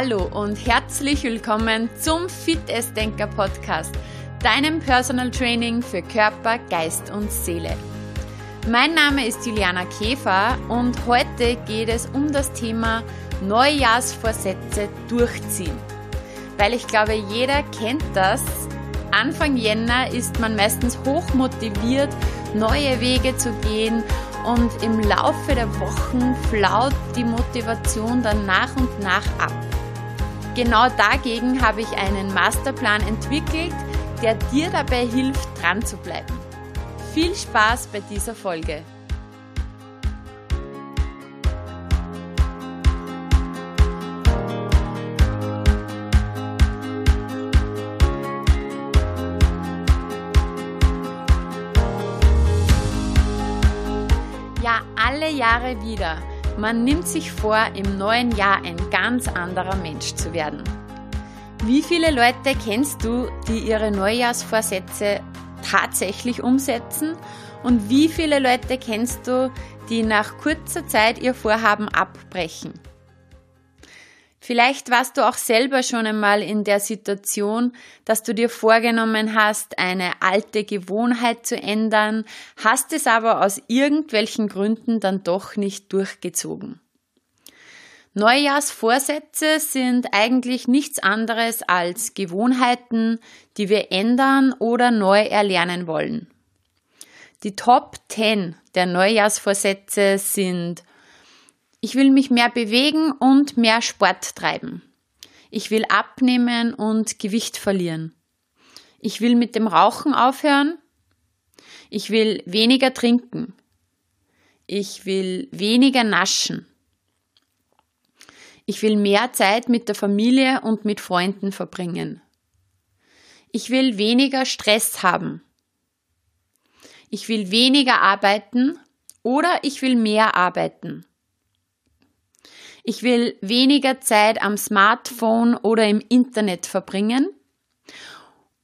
Hallo und herzlich willkommen zum Fit Denker Podcast, deinem Personal Training für Körper, Geist und Seele. Mein Name ist Juliana Käfer und heute geht es um das Thema Neujahrsvorsätze durchziehen. Weil ich glaube, jeder kennt das. Anfang Jänner ist man meistens hoch motiviert, neue Wege zu gehen und im Laufe der Wochen flaut die Motivation dann nach und nach ab. Genau dagegen habe ich einen Masterplan entwickelt, der dir dabei hilft, dran zu bleiben. Viel Spaß bei dieser Folge! Ja, alle Jahre wieder man nimmt sich vor, im neuen Jahr ein ganz anderer Mensch zu werden. Wie viele Leute kennst du, die ihre Neujahrsvorsätze tatsächlich umsetzen? Und wie viele Leute kennst du, die nach kurzer Zeit ihr Vorhaben abbrechen? Vielleicht warst du auch selber schon einmal in der Situation, dass du dir vorgenommen hast, eine alte Gewohnheit zu ändern, hast es aber aus irgendwelchen Gründen dann doch nicht durchgezogen. Neujahrsvorsätze sind eigentlich nichts anderes als Gewohnheiten, die wir ändern oder neu erlernen wollen. Die Top 10 der Neujahrsvorsätze sind ich will mich mehr bewegen und mehr Sport treiben. Ich will abnehmen und Gewicht verlieren. Ich will mit dem Rauchen aufhören. Ich will weniger trinken. Ich will weniger naschen. Ich will mehr Zeit mit der Familie und mit Freunden verbringen. Ich will weniger Stress haben. Ich will weniger arbeiten oder ich will mehr arbeiten. Ich will weniger Zeit am Smartphone oder im Internet verbringen.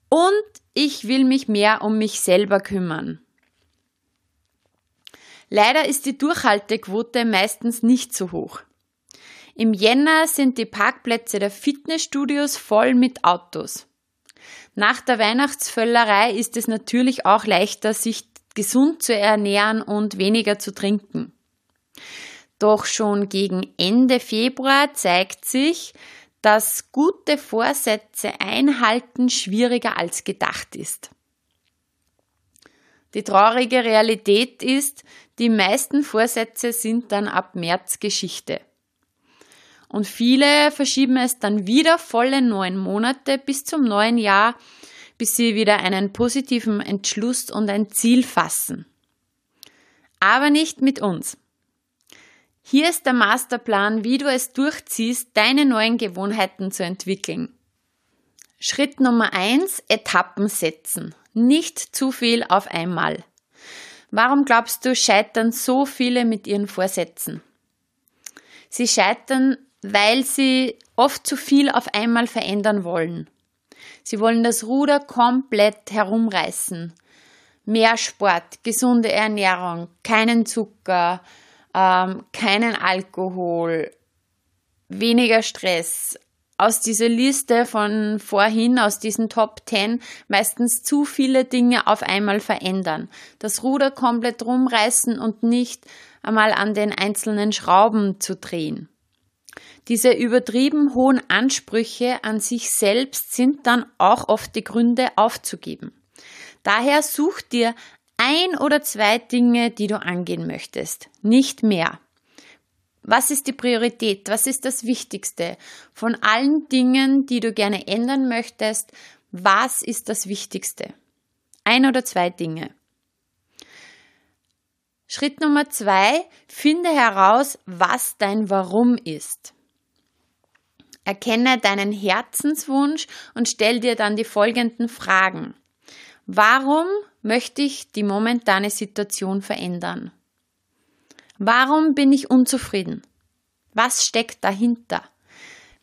Und ich will mich mehr um mich selber kümmern. Leider ist die Durchhaltequote meistens nicht so hoch. Im Jänner sind die Parkplätze der Fitnessstudios voll mit Autos. Nach der Weihnachtsvöllerei ist es natürlich auch leichter, sich gesund zu ernähren und weniger zu trinken. Doch schon gegen Ende Februar zeigt sich, dass gute Vorsätze einhalten schwieriger als gedacht ist. Die traurige Realität ist, die meisten Vorsätze sind dann ab März Geschichte. Und viele verschieben es dann wieder volle neun Monate bis zum neuen Jahr, bis sie wieder einen positiven Entschluss und ein Ziel fassen. Aber nicht mit uns. Hier ist der Masterplan, wie du es durchziehst, deine neuen Gewohnheiten zu entwickeln. Schritt Nummer eins: Etappen setzen. Nicht zu viel auf einmal. Warum glaubst du, scheitern so viele mit ihren Vorsätzen? Sie scheitern, weil sie oft zu viel auf einmal verändern wollen. Sie wollen das Ruder komplett herumreißen. Mehr Sport, gesunde Ernährung, keinen Zucker, ähm, keinen Alkohol, weniger Stress. Aus dieser Liste von vorhin, aus diesen Top 10, meistens zu viele Dinge auf einmal verändern. Das Ruder komplett rumreißen und nicht einmal an den einzelnen Schrauben zu drehen. Diese übertrieben hohen Ansprüche an sich selbst sind dann auch oft die Gründe aufzugeben. Daher such dir ein oder zwei Dinge, die du angehen möchtest, nicht mehr. Was ist die Priorität? Was ist das Wichtigste? Von allen Dingen, die du gerne ändern möchtest, was ist das Wichtigste? Ein oder zwei Dinge. Schritt Nummer zwei, finde heraus, was dein Warum ist. Erkenne deinen Herzenswunsch und stell dir dann die folgenden Fragen. Warum möchte ich die momentane Situation verändern? Warum bin ich unzufrieden? Was steckt dahinter?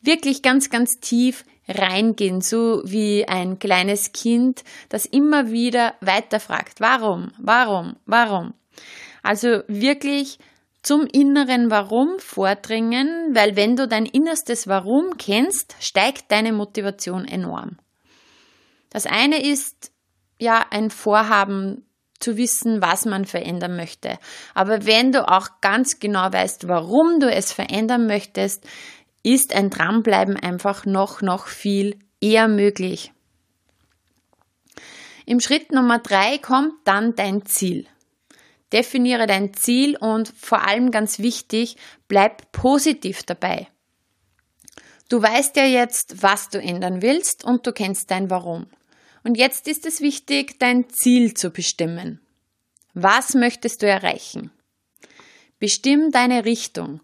Wirklich ganz, ganz tief reingehen, so wie ein kleines Kind, das immer wieder weiterfragt. Warum? Warum? Warum? Also wirklich zum inneren Warum vordringen, weil wenn du dein innerstes Warum kennst, steigt deine Motivation enorm. Das eine ist ja ein Vorhaben zu wissen, was man verändern möchte. Aber wenn du auch ganz genau weißt, warum du es verändern möchtest, ist ein Dranbleiben einfach noch, noch viel eher möglich. Im Schritt Nummer drei kommt dann dein Ziel. Definiere dein Ziel und vor allem ganz wichtig, bleib positiv dabei. Du weißt ja jetzt, was du ändern willst und du kennst dein Warum. Und jetzt ist es wichtig, dein Ziel zu bestimmen. Was möchtest du erreichen? Bestimm deine Richtung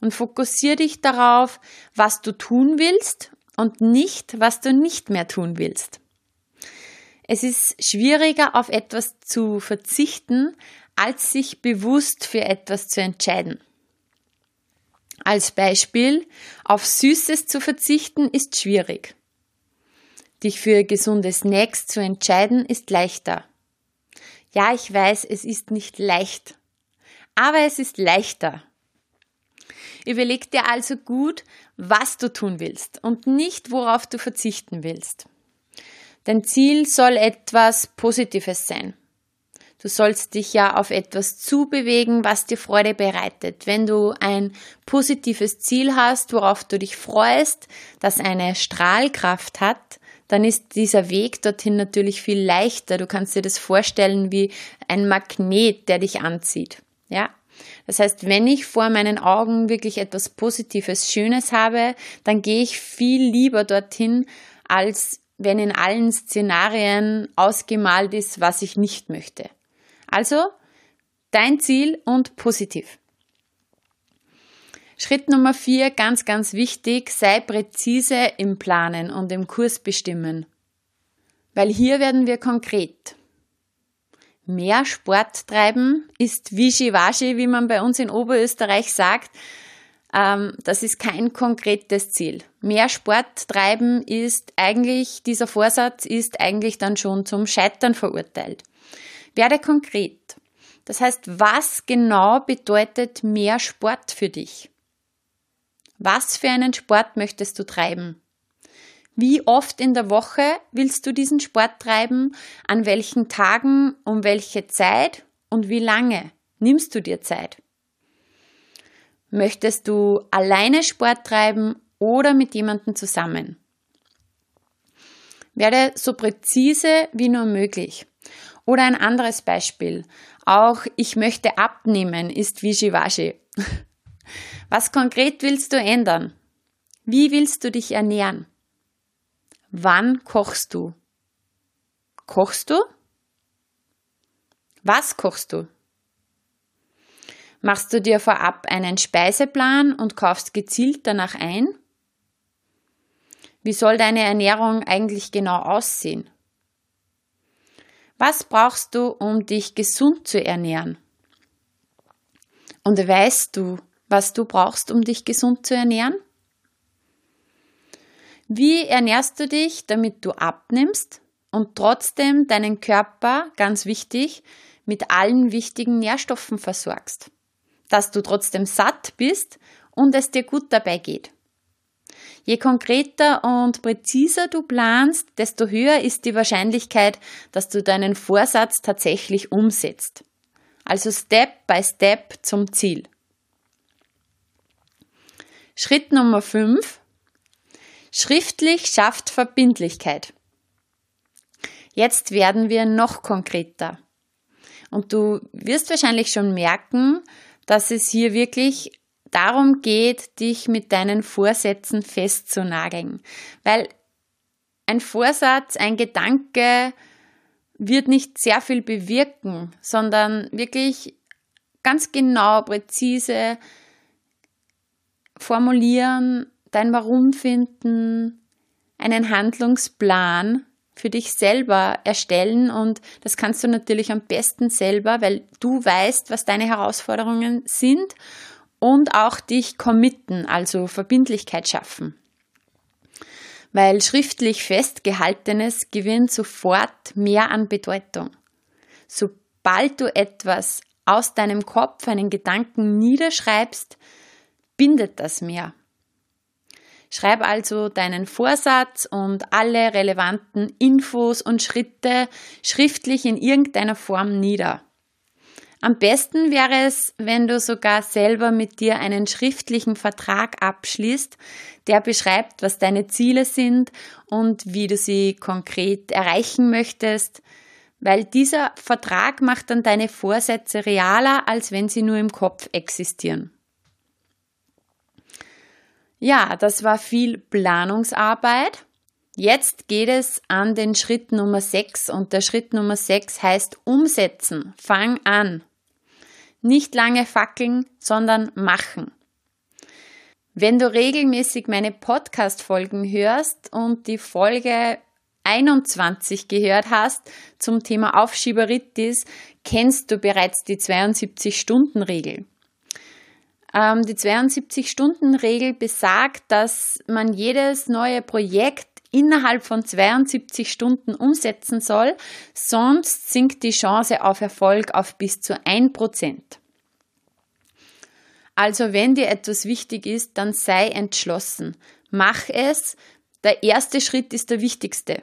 und fokussiere dich darauf, was du tun willst und nicht, was du nicht mehr tun willst. Es ist schwieriger, auf etwas zu verzichten, als sich bewusst für etwas zu entscheiden. Als Beispiel, auf Süßes zu verzichten ist schwierig. Dich für gesunde Snacks zu entscheiden ist leichter. Ja, ich weiß, es ist nicht leicht, aber es ist leichter. Überleg dir also gut, was du tun willst und nicht, worauf du verzichten willst. Dein Ziel soll etwas Positives sein. Du sollst dich ja auf etwas zubewegen, was dir Freude bereitet. Wenn du ein positives Ziel hast, worauf du dich freust, das eine Strahlkraft hat, dann ist dieser Weg dorthin natürlich viel leichter. Du kannst dir das vorstellen wie ein Magnet, der dich anzieht. Ja? Das heißt, wenn ich vor meinen Augen wirklich etwas Positives, Schönes habe, dann gehe ich viel lieber dorthin, als wenn in allen Szenarien ausgemalt ist, was ich nicht möchte. Also dein Ziel und positiv. Schritt Nummer vier, ganz, ganz wichtig, sei präzise im Planen und im Kurs bestimmen. Weil hier werden wir konkret. Mehr Sport treiben ist Wischiwaschi, wie man bei uns in Oberösterreich sagt. Ähm, das ist kein konkretes Ziel. Mehr Sport treiben ist eigentlich, dieser Vorsatz ist eigentlich dann schon zum Scheitern verurteilt. Werde konkret. Das heißt, was genau bedeutet mehr Sport für dich? Was für einen Sport möchtest du treiben? Wie oft in der Woche willst du diesen Sport treiben? An welchen Tagen? Um welche Zeit? Und wie lange nimmst du dir Zeit? Möchtest du alleine Sport treiben oder mit jemandem zusammen? Werde so präzise wie nur möglich. Oder ein anderes Beispiel. Auch ich möchte abnehmen ist Wischiwaschi. Was konkret willst du ändern? Wie willst du dich ernähren? Wann kochst du? Kochst du? Was kochst du? Machst du dir vorab einen Speiseplan und kaufst gezielt danach ein? Wie soll deine Ernährung eigentlich genau aussehen? Was brauchst du, um dich gesund zu ernähren? Und weißt du, was du brauchst, um dich gesund zu ernähren? Wie ernährst du dich, damit du abnimmst und trotzdem deinen Körper, ganz wichtig, mit allen wichtigen Nährstoffen versorgst? Dass du trotzdem satt bist und es dir gut dabei geht. Je konkreter und präziser du planst, desto höher ist die Wahrscheinlichkeit, dass du deinen Vorsatz tatsächlich umsetzt. Also Step by Step zum Ziel. Schritt Nummer 5. Schriftlich schafft Verbindlichkeit. Jetzt werden wir noch konkreter. Und du wirst wahrscheinlich schon merken, dass es hier wirklich darum geht, dich mit deinen Vorsätzen festzunageln. Weil ein Vorsatz, ein Gedanke wird nicht sehr viel bewirken, sondern wirklich ganz genau, präzise formulieren, dein Warum finden, einen Handlungsplan für dich selber erstellen und das kannst du natürlich am besten selber, weil du weißt, was deine Herausforderungen sind und auch dich committen, also Verbindlichkeit schaffen. Weil schriftlich festgehaltenes gewinnt sofort mehr an Bedeutung. Sobald du etwas aus deinem Kopf einen Gedanken niederschreibst, bindet das mehr. Schreib also deinen Vorsatz und alle relevanten Infos und Schritte schriftlich in irgendeiner Form nieder. Am besten wäre es, wenn du sogar selber mit dir einen schriftlichen Vertrag abschließt, der beschreibt, was deine Ziele sind und wie du sie konkret erreichen möchtest, weil dieser Vertrag macht dann deine Vorsätze realer, als wenn sie nur im Kopf existieren. Ja, das war viel Planungsarbeit. Jetzt geht es an den Schritt Nummer 6 und der Schritt Nummer 6 heißt umsetzen. Fang an. Nicht lange fackeln, sondern machen. Wenn du regelmäßig meine Podcast-Folgen hörst und die Folge 21 gehört hast zum Thema Aufschieberitis, kennst du bereits die 72-Stunden-Regel. Ähm, die 72-Stunden-Regel besagt, dass man jedes neue Projekt innerhalb von 72 Stunden umsetzen soll, sonst sinkt die Chance auf Erfolg auf bis zu 1%. Also wenn dir etwas wichtig ist, dann sei entschlossen. Mach es. Der erste Schritt ist der wichtigste.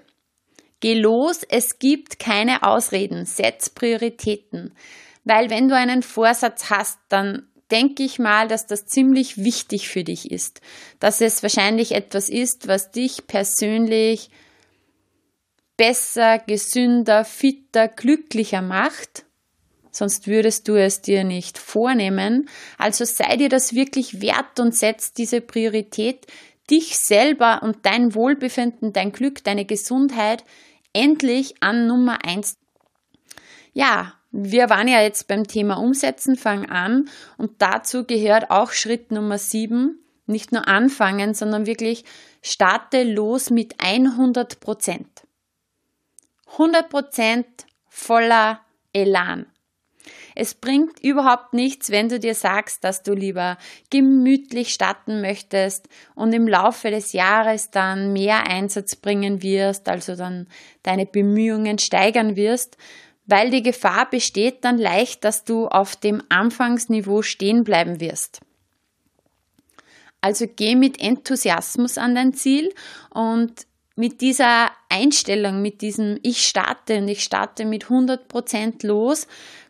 Geh los, es gibt keine Ausreden, setz Prioritäten. Weil wenn du einen Vorsatz hast, dann denke ich mal, dass das ziemlich wichtig für dich ist. Dass es wahrscheinlich etwas ist, was dich persönlich besser, gesünder, fitter, glücklicher macht. Sonst würdest du es dir nicht vornehmen. Also sei dir das wirklich wert und setz diese Priorität, dich selber und dein Wohlbefinden, dein Glück, deine Gesundheit endlich an Nummer eins. Ja, wir waren ja jetzt beim Thema Umsetzen, fang an und dazu gehört auch Schritt Nummer sieben, nicht nur anfangen, sondern wirklich starte los mit 100 Prozent. 100 Prozent voller Elan. Es bringt überhaupt nichts, wenn du dir sagst, dass du lieber gemütlich starten möchtest und im Laufe des Jahres dann mehr Einsatz bringen wirst, also dann deine Bemühungen steigern wirst, weil die Gefahr besteht dann leicht, dass du auf dem Anfangsniveau stehen bleiben wirst. Also geh mit Enthusiasmus an dein Ziel und mit dieser Einstellung, mit diesem Ich starte und ich starte mit 100 Prozent los,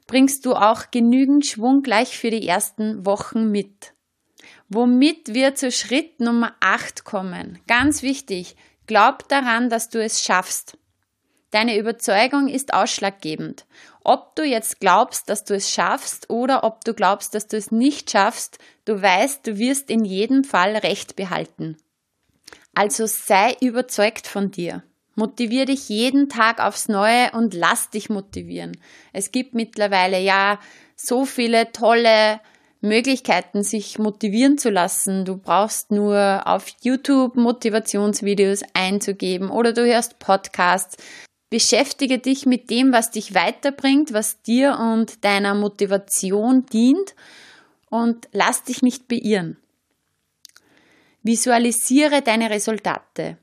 bringst du auch genügend Schwung gleich für die ersten Wochen mit. Womit wir zu Schritt Nummer 8 kommen. Ganz wichtig, glaub daran, dass du es schaffst. Deine Überzeugung ist ausschlaggebend. Ob du jetzt glaubst, dass du es schaffst oder ob du glaubst, dass du es nicht schaffst, du weißt, du wirst in jedem Fall Recht behalten. Also sei überzeugt von dir. Motivier dich jeden Tag aufs Neue und lass dich motivieren. Es gibt mittlerweile ja so viele tolle Möglichkeiten, sich motivieren zu lassen. Du brauchst nur auf YouTube Motivationsvideos einzugeben oder du hörst Podcasts. Beschäftige dich mit dem, was dich weiterbringt, was dir und deiner Motivation dient und lass dich nicht beirren. Visualisiere deine Resultate.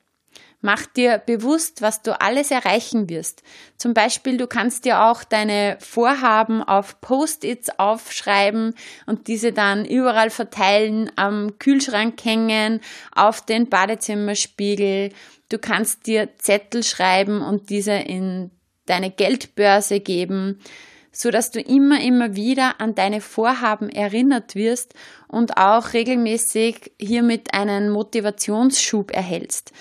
Mach dir bewusst, was du alles erreichen wirst. Zum Beispiel, du kannst dir auch deine Vorhaben auf Post-its aufschreiben und diese dann überall verteilen, am Kühlschrank hängen, auf den Badezimmerspiegel Du kannst dir Zettel schreiben und diese in deine Geldbörse geben, so dass du immer, immer wieder an deine Vorhaben erinnert wirst und auch regelmäßig hiermit einen Motivationsschub erhältst,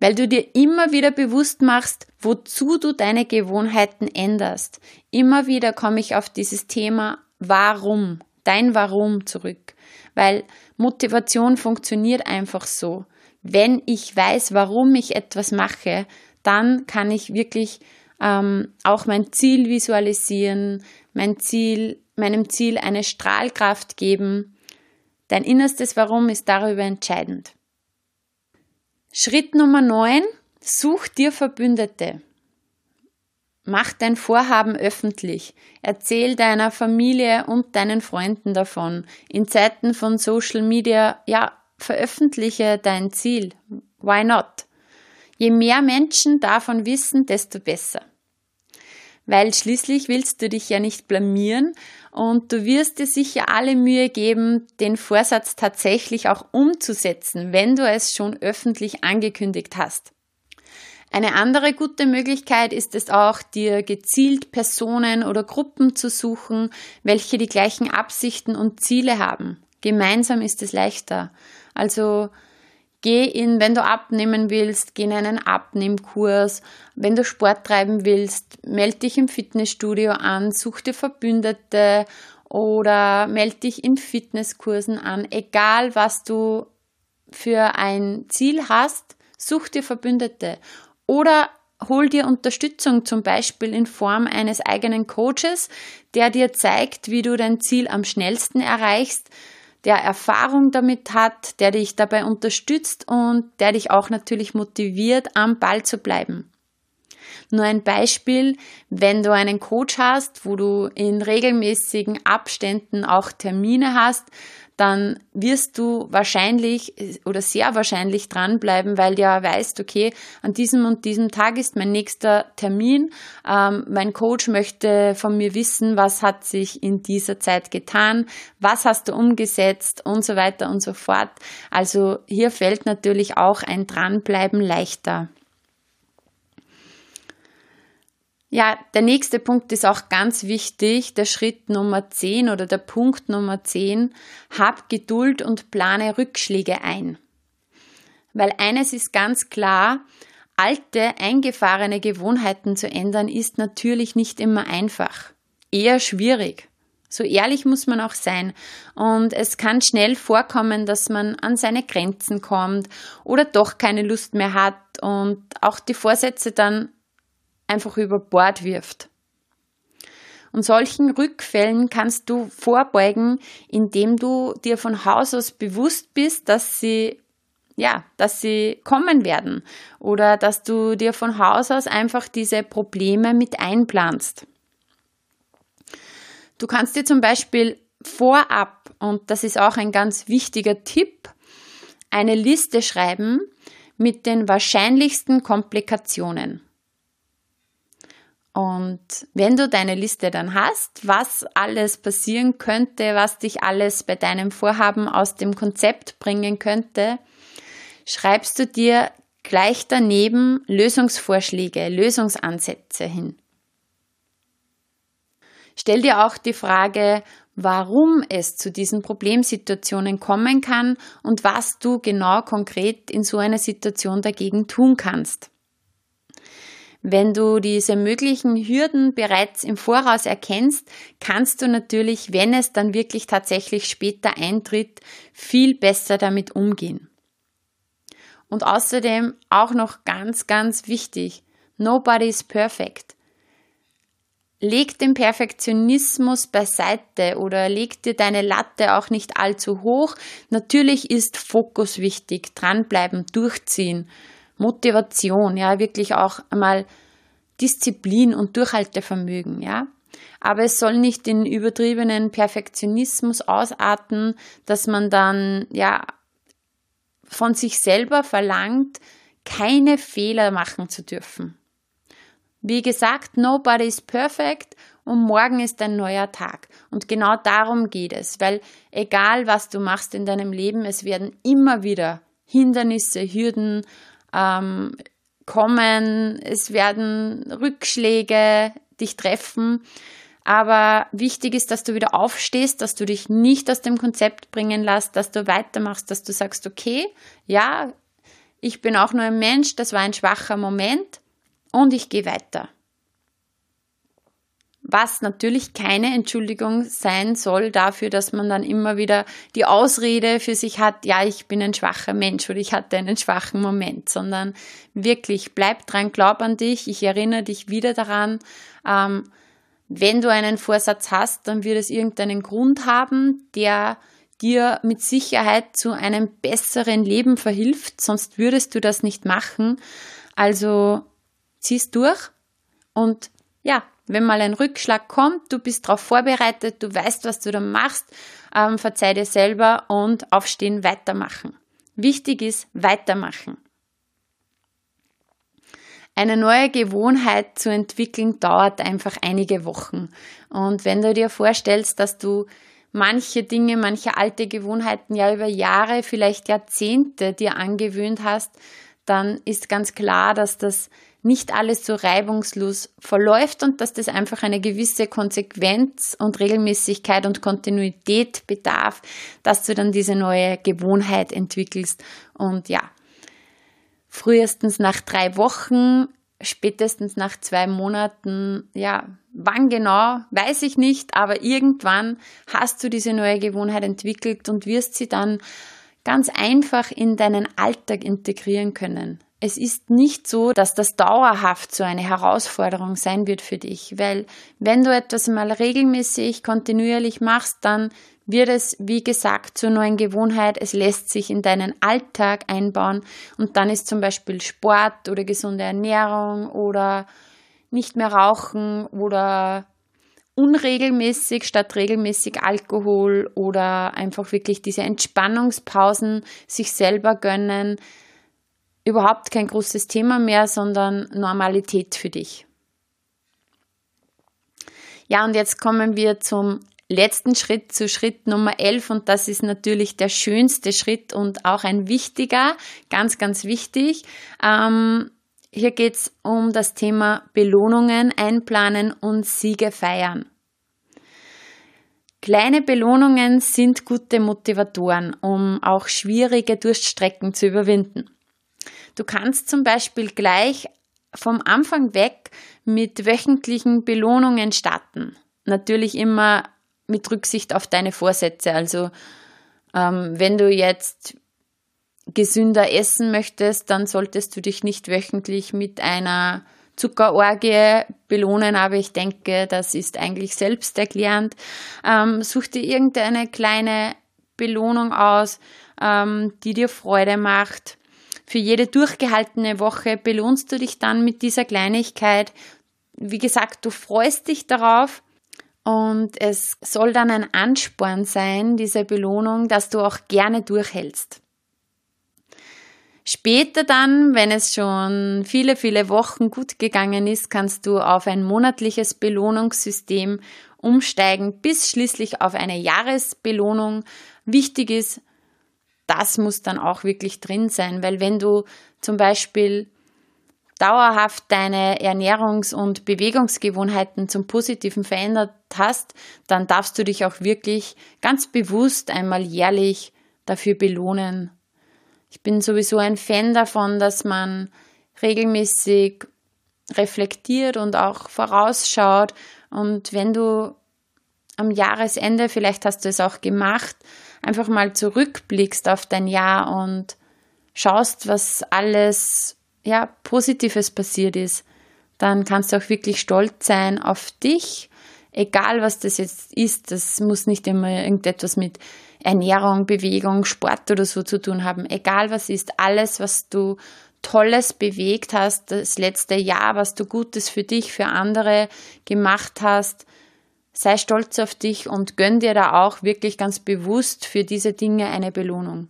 weil du dir immer wieder bewusst machst, wozu du deine Gewohnheiten änderst. Immer wieder komme ich auf dieses Thema Warum, dein Warum zurück, weil Motivation funktioniert einfach so wenn ich weiß, warum ich etwas mache, dann kann ich wirklich ähm, auch mein Ziel visualisieren, mein Ziel, meinem Ziel eine Strahlkraft geben. Dein innerstes Warum ist darüber entscheidend. Schritt Nummer 9. Such dir Verbündete. Mach dein Vorhaben öffentlich. Erzähl deiner Familie und deinen Freunden davon. In Zeiten von Social Media, ja, veröffentliche dein Ziel. Why not? Je mehr Menschen davon wissen, desto besser. weil schließlich willst du dich ja nicht blamieren und du wirst dir sicher alle Mühe geben, den Vorsatz tatsächlich auch umzusetzen, wenn du es schon öffentlich angekündigt hast. Eine andere gute Möglichkeit ist es auch, dir gezielt Personen oder Gruppen zu suchen, welche die gleichen Absichten und Ziele haben. Gemeinsam ist es leichter. Also Geh in, wenn du abnehmen willst, geh in einen Abnehmkurs. Wenn du Sport treiben willst, melde dich im Fitnessstudio an, such dir Verbündete oder melde dich in Fitnesskursen an. Egal, was du für ein Ziel hast, such dir Verbündete. Oder hol dir Unterstützung, zum Beispiel in Form eines eigenen Coaches, der dir zeigt, wie du dein Ziel am schnellsten erreichst der Erfahrung damit hat, der dich dabei unterstützt und der dich auch natürlich motiviert, am Ball zu bleiben. Nur ein Beispiel, wenn du einen Coach hast, wo du in regelmäßigen Abständen auch Termine hast, dann wirst du wahrscheinlich oder sehr wahrscheinlich dranbleiben, weil du ja weißt, okay, an diesem und diesem Tag ist mein nächster Termin. Ähm, mein Coach möchte von mir wissen, was hat sich in dieser Zeit getan, was hast du umgesetzt und so weiter und so fort. Also hier fällt natürlich auch ein Dranbleiben leichter. Ja, der nächste Punkt ist auch ganz wichtig, der Schritt Nummer 10 oder der Punkt Nummer 10. Hab Geduld und plane Rückschläge ein. Weil eines ist ganz klar, alte, eingefahrene Gewohnheiten zu ändern ist natürlich nicht immer einfach. Eher schwierig. So ehrlich muss man auch sein. Und es kann schnell vorkommen, dass man an seine Grenzen kommt oder doch keine Lust mehr hat und auch die Vorsätze dann einfach über Bord wirft. Und solchen Rückfällen kannst du vorbeugen, indem du dir von Haus aus bewusst bist, dass sie ja, dass sie kommen werden oder dass du dir von Haus aus einfach diese Probleme mit einplanst. Du kannst dir zum Beispiel vorab, und das ist auch ein ganz wichtiger Tipp, eine Liste schreiben mit den wahrscheinlichsten Komplikationen. Und wenn du deine Liste dann hast, was alles passieren könnte, was dich alles bei deinem Vorhaben aus dem Konzept bringen könnte, schreibst du dir gleich daneben Lösungsvorschläge, Lösungsansätze hin. Stell dir auch die Frage, warum es zu diesen Problemsituationen kommen kann und was du genau konkret in so einer Situation dagegen tun kannst. Wenn du diese möglichen Hürden bereits im Voraus erkennst, kannst du natürlich, wenn es dann wirklich tatsächlich später eintritt, viel besser damit umgehen. Und außerdem auch noch ganz, ganz wichtig, nobody is perfect. Leg den Perfektionismus beiseite oder leg dir deine Latte auch nicht allzu hoch. Natürlich ist Fokus wichtig, dranbleiben, durchziehen. Motivation, ja, wirklich auch einmal Disziplin und Durchhaltevermögen, ja. Aber es soll nicht in übertriebenen Perfektionismus ausarten, dass man dann, ja, von sich selber verlangt, keine Fehler machen zu dürfen. Wie gesagt, nobody is perfect und morgen ist ein neuer Tag. Und genau darum geht es, weil egal was du machst in deinem Leben, es werden immer wieder Hindernisse, Hürden, ähm, kommen, es werden Rückschläge dich treffen. Aber wichtig ist, dass du wieder aufstehst, dass du dich nicht aus dem Konzept bringen lässt, dass du weitermachst, dass du sagst, okay, ja, ich bin auch nur ein Mensch, das war ein schwacher Moment und ich gehe weiter was natürlich keine Entschuldigung sein soll dafür, dass man dann immer wieder die Ausrede für sich hat, ja, ich bin ein schwacher Mensch oder ich hatte einen schwachen Moment, sondern wirklich bleib dran, glaub an dich, ich erinnere dich wieder daran, ähm, wenn du einen Vorsatz hast, dann wird es irgendeinen Grund haben, der dir mit Sicherheit zu einem besseren Leben verhilft, sonst würdest du das nicht machen. Also zieh's durch und ja, wenn mal ein Rückschlag kommt, du bist darauf vorbereitet, du weißt, was du da machst, ähm, verzeih dir selber und aufstehen, weitermachen. Wichtig ist, weitermachen. Eine neue Gewohnheit zu entwickeln dauert einfach einige Wochen. Und wenn du dir vorstellst, dass du manche Dinge, manche alte Gewohnheiten ja über Jahre, vielleicht Jahrzehnte dir angewöhnt hast, dann ist ganz klar, dass das nicht alles so reibungslos verläuft und dass das einfach eine gewisse Konsequenz und Regelmäßigkeit und Kontinuität bedarf, dass du dann diese neue Gewohnheit entwickelst. Und ja, frühestens nach drei Wochen, spätestens nach zwei Monaten, ja, wann genau, weiß ich nicht, aber irgendwann hast du diese neue Gewohnheit entwickelt und wirst sie dann ganz einfach in deinen Alltag integrieren können. Es ist nicht so, dass das dauerhaft so eine Herausforderung sein wird für dich, weil wenn du etwas mal regelmäßig, kontinuierlich machst, dann wird es, wie gesagt, zur neuen Gewohnheit. Es lässt sich in deinen Alltag einbauen und dann ist zum Beispiel Sport oder gesunde Ernährung oder nicht mehr rauchen oder unregelmäßig statt regelmäßig Alkohol oder einfach wirklich diese Entspannungspausen sich selber gönnen, überhaupt kein großes Thema mehr, sondern Normalität für dich. Ja, und jetzt kommen wir zum letzten Schritt, zu Schritt Nummer 11 und das ist natürlich der schönste Schritt und auch ein wichtiger, ganz, ganz wichtig. Ähm, hier geht es um das Thema Belohnungen einplanen und Siege feiern. Kleine Belohnungen sind gute Motivatoren, um auch schwierige Durststrecken zu überwinden. Du kannst zum Beispiel gleich vom Anfang weg mit wöchentlichen Belohnungen starten. Natürlich immer mit Rücksicht auf deine Vorsätze. Also ähm, wenn du jetzt gesünder essen möchtest, dann solltest du dich nicht wöchentlich mit einer Zuckerorgie belohnen, aber ich denke, das ist eigentlich selbsterklärend. Ähm, such dir irgendeine kleine Belohnung aus, ähm, die dir Freude macht. Für jede durchgehaltene Woche belohnst du dich dann mit dieser Kleinigkeit. Wie gesagt, du freust dich darauf und es soll dann ein Ansporn sein, diese Belohnung, dass du auch gerne durchhältst. Später dann, wenn es schon viele, viele Wochen gut gegangen ist, kannst du auf ein monatliches Belohnungssystem umsteigen, bis schließlich auf eine Jahresbelohnung. Wichtig ist, das muss dann auch wirklich drin sein, weil wenn du zum Beispiel dauerhaft deine Ernährungs- und Bewegungsgewohnheiten zum Positiven verändert hast, dann darfst du dich auch wirklich ganz bewusst einmal jährlich dafür belohnen. Ich bin sowieso ein Fan davon, dass man regelmäßig reflektiert und auch vorausschaut. Und wenn du am Jahresende, vielleicht hast du es auch gemacht, einfach mal zurückblickst auf dein Jahr und schaust, was alles ja, Positives passiert ist, dann kannst du auch wirklich stolz sein auf dich, egal was das jetzt ist. Das muss nicht immer irgendetwas mit Ernährung, Bewegung, Sport oder so zu tun haben. Egal was ist, alles, was du Tolles bewegt hast, das letzte Jahr, was du Gutes für dich, für andere gemacht hast, sei stolz auf dich und gönn dir da auch wirklich ganz bewusst für diese Dinge eine Belohnung.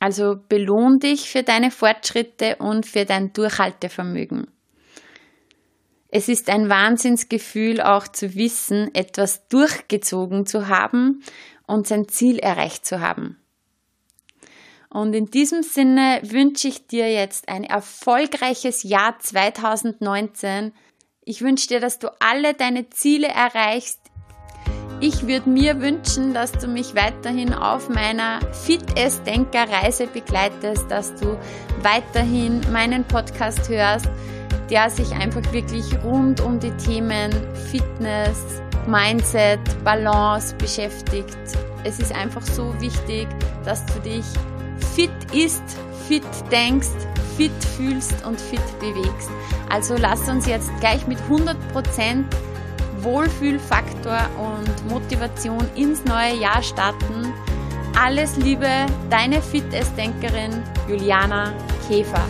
Also belohn dich für deine Fortschritte und für dein Durchhaltevermögen. Es ist ein Wahnsinnsgefühl auch zu wissen, etwas durchgezogen zu haben und sein Ziel erreicht zu haben. Und in diesem Sinne wünsche ich dir jetzt ein erfolgreiches Jahr 2019 ich wünsche dir, dass du alle deine Ziele erreichst. Ich würde mir wünschen, dass du mich weiterhin auf meiner Fit-S-Denker-Reise begleitest, dass du weiterhin meinen Podcast hörst, der sich einfach wirklich rund um die Themen Fitness, Mindset, Balance beschäftigt. Es ist einfach so wichtig, dass du dich fit ist, fit denkst, fit fühlst und fit bewegst. Also lass uns jetzt gleich mit 100% Wohlfühlfaktor und Motivation ins neue Jahr starten. Alles Liebe, deine Fitnessdenkerin Juliana Käfer.